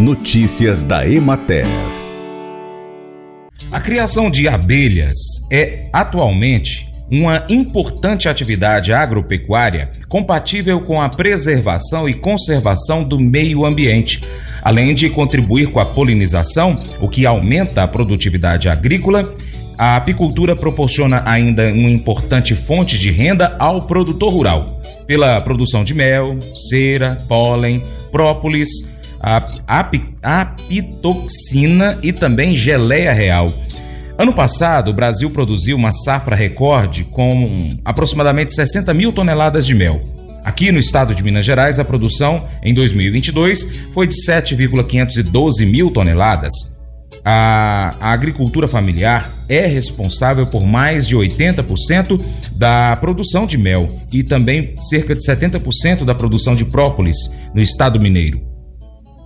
Notícias da Emater. A criação de abelhas é atualmente uma importante atividade agropecuária compatível com a preservação e conservação do meio ambiente, além de contribuir com a polinização, o que aumenta a produtividade agrícola. A apicultura proporciona ainda uma importante fonte de renda ao produtor rural, pela produção de mel, cera, pólen, própolis, apitoxina e também geleia real Ano passado, o Brasil produziu uma safra recorde com aproximadamente 60 mil toneladas de mel. Aqui no estado de Minas Gerais, a produção em 2022 foi de 7,512 mil toneladas. A, a, agricultura familiar é responsável por mais de 80% da produção de mel e também cerca de 70% da produção de própolis no estado mineiro.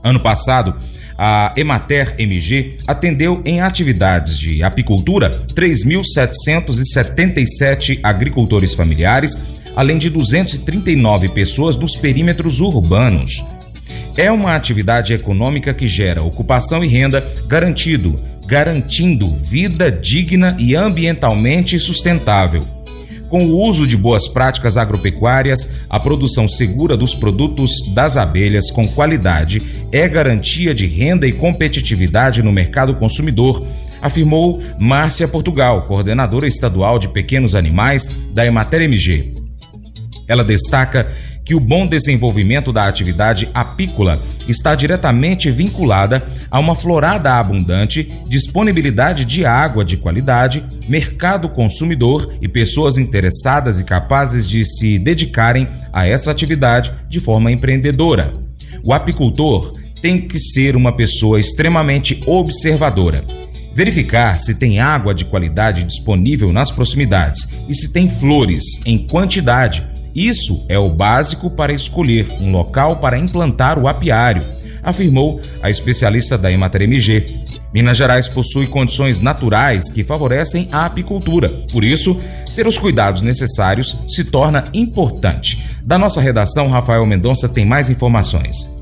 Ano passado, a Emater MG atendeu em atividades de apicultura 3.777 agricultores familiares, além de 239 pessoas nos perímetros urbanos. É uma atividade econômica que gera ocupação e renda garantido, garantindo vida digna e ambientalmente sustentável. Com o uso de boas práticas agropecuárias, a produção segura dos produtos das abelhas com qualidade é garantia de renda e competitividade no mercado consumidor, afirmou Márcia Portugal, coordenadora estadual de pequenos animais da Emater MG. Ela destaca que o bom desenvolvimento da atividade apícola está diretamente vinculada a uma florada abundante, disponibilidade de água de qualidade, mercado consumidor e pessoas interessadas e capazes de se dedicarem a essa atividade de forma empreendedora. O apicultor tem que ser uma pessoa extremamente observadora. Verificar se tem água de qualidade disponível nas proximidades e se tem flores em quantidade isso é o básico para escolher um local para implantar o apiário, afirmou a especialista da Emater MG. Minas Gerais possui condições naturais que favorecem a apicultura, por isso, ter os cuidados necessários se torna importante. Da nossa redação, Rafael Mendonça tem mais informações.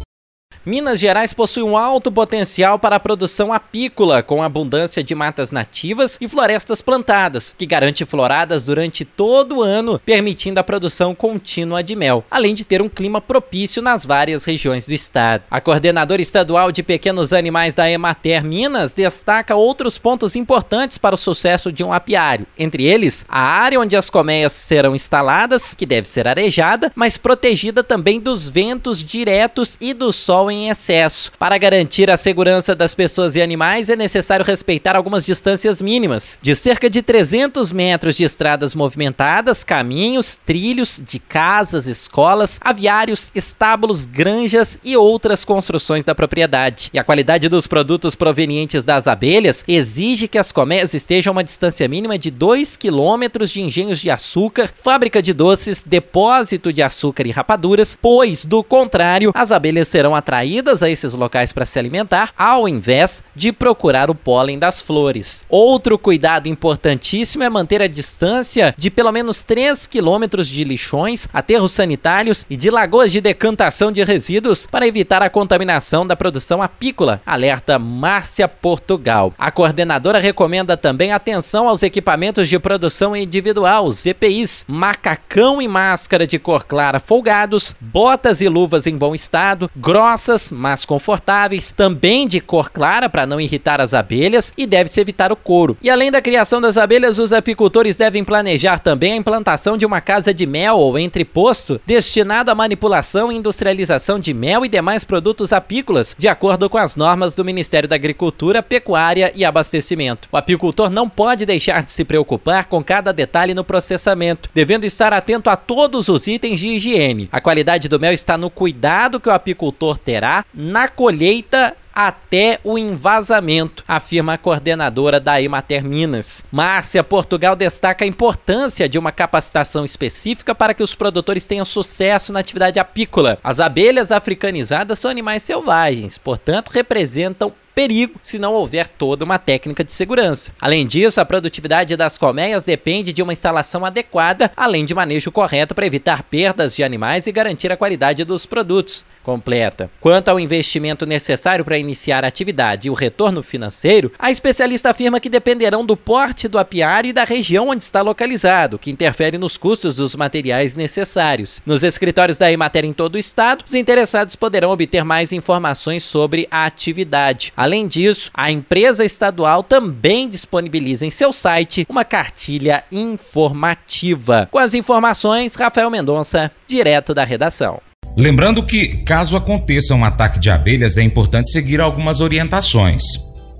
Minas Gerais possui um alto potencial para a produção apícola, com abundância de matas nativas e florestas plantadas, que garante floradas durante todo o ano, permitindo a produção contínua de mel, além de ter um clima propício nas várias regiões do estado. A coordenadora estadual de pequenos animais da Emater Minas destaca outros pontos importantes para o sucesso de um apiário, entre eles a área onde as colmeias serão instaladas, que deve ser arejada, mas protegida também dos ventos diretos e do sol em excesso. Para garantir a segurança das pessoas e animais, é necessário respeitar algumas distâncias mínimas, de cerca de 300 metros de estradas movimentadas, caminhos, trilhos de casas, escolas, aviários, estábulos, granjas e outras construções da propriedade. E a qualidade dos produtos provenientes das abelhas exige que as colmeias estejam a uma distância mínima de 2 quilômetros de engenhos de açúcar, fábrica de doces, depósito de açúcar e rapaduras, pois, do contrário, as abelhas serão atraídas atraídas a esses locais para se alimentar, ao invés de procurar o pólen das flores. Outro cuidado importantíssimo é manter a distância de pelo menos 3 quilômetros de lixões, aterros sanitários e de lagoas de decantação de resíduos para evitar a contaminação da produção apícola, alerta Márcia Portugal. A coordenadora recomenda também atenção aos equipamentos de produção individual, EPIs, macacão e máscara de cor clara folgados, botas e luvas em bom estado, grossas mas confortáveis, também de cor clara para não irritar as abelhas e deve-se evitar o couro. E além da criação das abelhas, os apicultores devem planejar também a implantação de uma casa de mel ou entreposto destinado à manipulação e industrialização de mel e demais produtos apícolas, de acordo com as normas do Ministério da Agricultura, Pecuária e Abastecimento. O apicultor não pode deixar de se preocupar com cada detalhe no processamento, devendo estar atento a todos os itens de higiene. A qualidade do mel está no cuidado que o apicultor terá na colheita até o envasamento, afirma a coordenadora da Emater Minas. Márcia Portugal destaca a importância de uma capacitação específica para que os produtores tenham sucesso na atividade apícola. As abelhas africanizadas são animais selvagens, portanto, representam perigo se não houver toda uma técnica de segurança. Além disso, a produtividade das colmeias depende de uma instalação adequada, além de manejo correto para evitar perdas de animais e garantir a qualidade dos produtos. Completa. Quanto ao investimento necessário para iniciar a atividade e o retorno financeiro, a especialista afirma que dependerão do porte do apiário e da região onde está localizado, que interfere nos custos dos materiais necessários. Nos escritórios da Emater em todo o estado, os interessados poderão obter mais informações sobre a atividade. Além disso, a empresa estadual também disponibiliza em seu site uma cartilha informativa. Com as informações, Rafael Mendonça, direto da redação. Lembrando que, caso aconteça um ataque de abelhas, é importante seguir algumas orientações.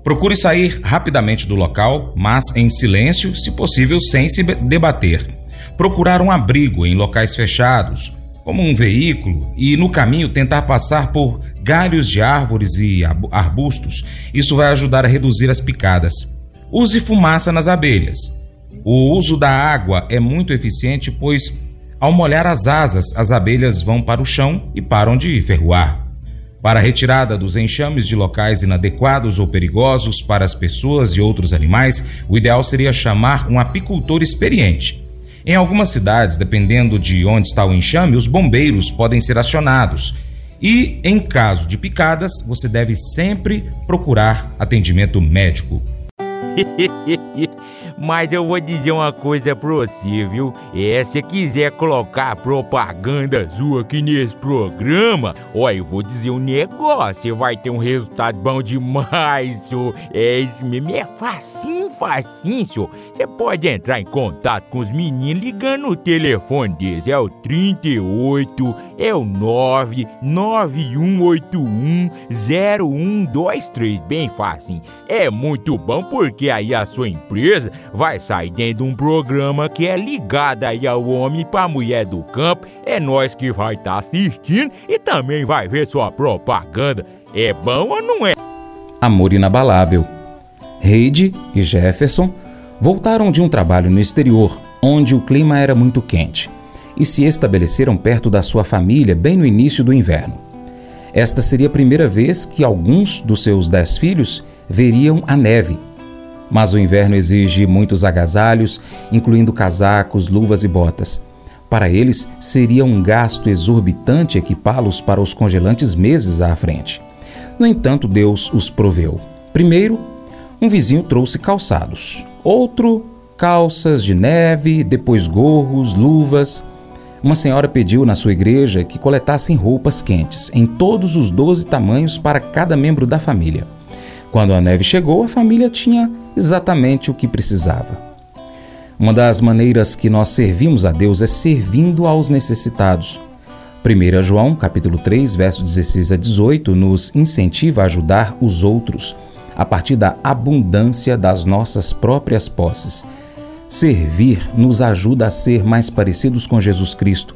Procure sair rapidamente do local, mas em silêncio, se possível sem se debater. Procurar um abrigo em locais fechados, como um veículo, e no caminho tentar passar por galhos de árvores e arbustos. Isso vai ajudar a reduzir as picadas. Use fumaça nas abelhas. O uso da água é muito eficiente, pois, ao molhar as asas, as abelhas vão para o chão e param de ferroar. Para a retirada dos enxames de locais inadequados ou perigosos para as pessoas e outros animais, o ideal seria chamar um apicultor experiente. Em algumas cidades, dependendo de onde está o enxame, os bombeiros podem ser acionados. E, em caso de picadas, você deve sempre procurar atendimento médico. Mas eu vou dizer uma coisa pra você, viu? É, se quiser colocar propaganda sua aqui nesse programa, ó, eu vou dizer um negócio, você vai ter um resultado bom demais, senhor. É isso mesmo, é facinho, facinho. Você pode entrar em contato com os meninos ligando o telefone deles. É o 38, é o 991810123. Bem fácil. É muito bom porque aí a sua empresa vai sair dentro de um programa que é ligado aí ao homem para a mulher do campo. É nós que vai estar tá assistindo e também vai ver sua propaganda. É bom ou não é? Amor inabalável. Heide e Jefferson voltaram de um trabalho no exterior, onde o clima era muito quente, e se estabeleceram perto da sua família bem no início do inverno. Esta seria a primeira vez que alguns dos seus dez filhos veriam a neve. Mas o inverno exige muitos agasalhos, incluindo casacos, luvas e botas. Para eles, seria um gasto exorbitante equipá-los para os congelantes meses à frente. No entanto, Deus os proveu. Primeiro, um vizinho trouxe calçados. Outro, calças de neve, depois gorros, luvas. Uma senhora pediu na sua igreja que coletassem roupas quentes, em todos os doze tamanhos para cada membro da família. Quando a neve chegou, a família tinha exatamente o que precisava. Uma das maneiras que nós servimos a Deus é servindo aos necessitados. 1 João, capítulo 3, versos 16 a 18, nos incentiva a ajudar os outros a partir da abundância das nossas próprias posses. Servir nos ajuda a ser mais parecidos com Jesus Cristo,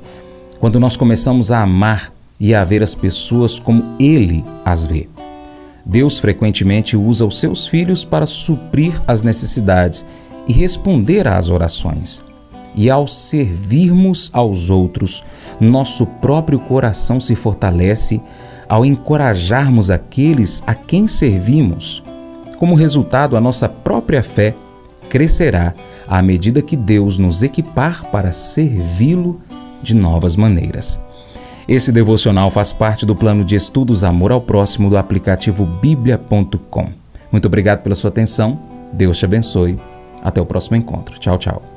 quando nós começamos a amar e a ver as pessoas como Ele as vê. Deus frequentemente usa os seus filhos para suprir as necessidades e responder às orações. E ao servirmos aos outros, nosso próprio coração se fortalece ao encorajarmos aqueles a quem servimos. Como resultado, a nossa própria fé crescerá à medida que Deus nos equipar para servi-lo de novas maneiras. Esse devocional faz parte do plano de estudos Amor ao Próximo do aplicativo bíblia.com. Muito obrigado pela sua atenção. Deus te abençoe. Até o próximo encontro. Tchau, tchau.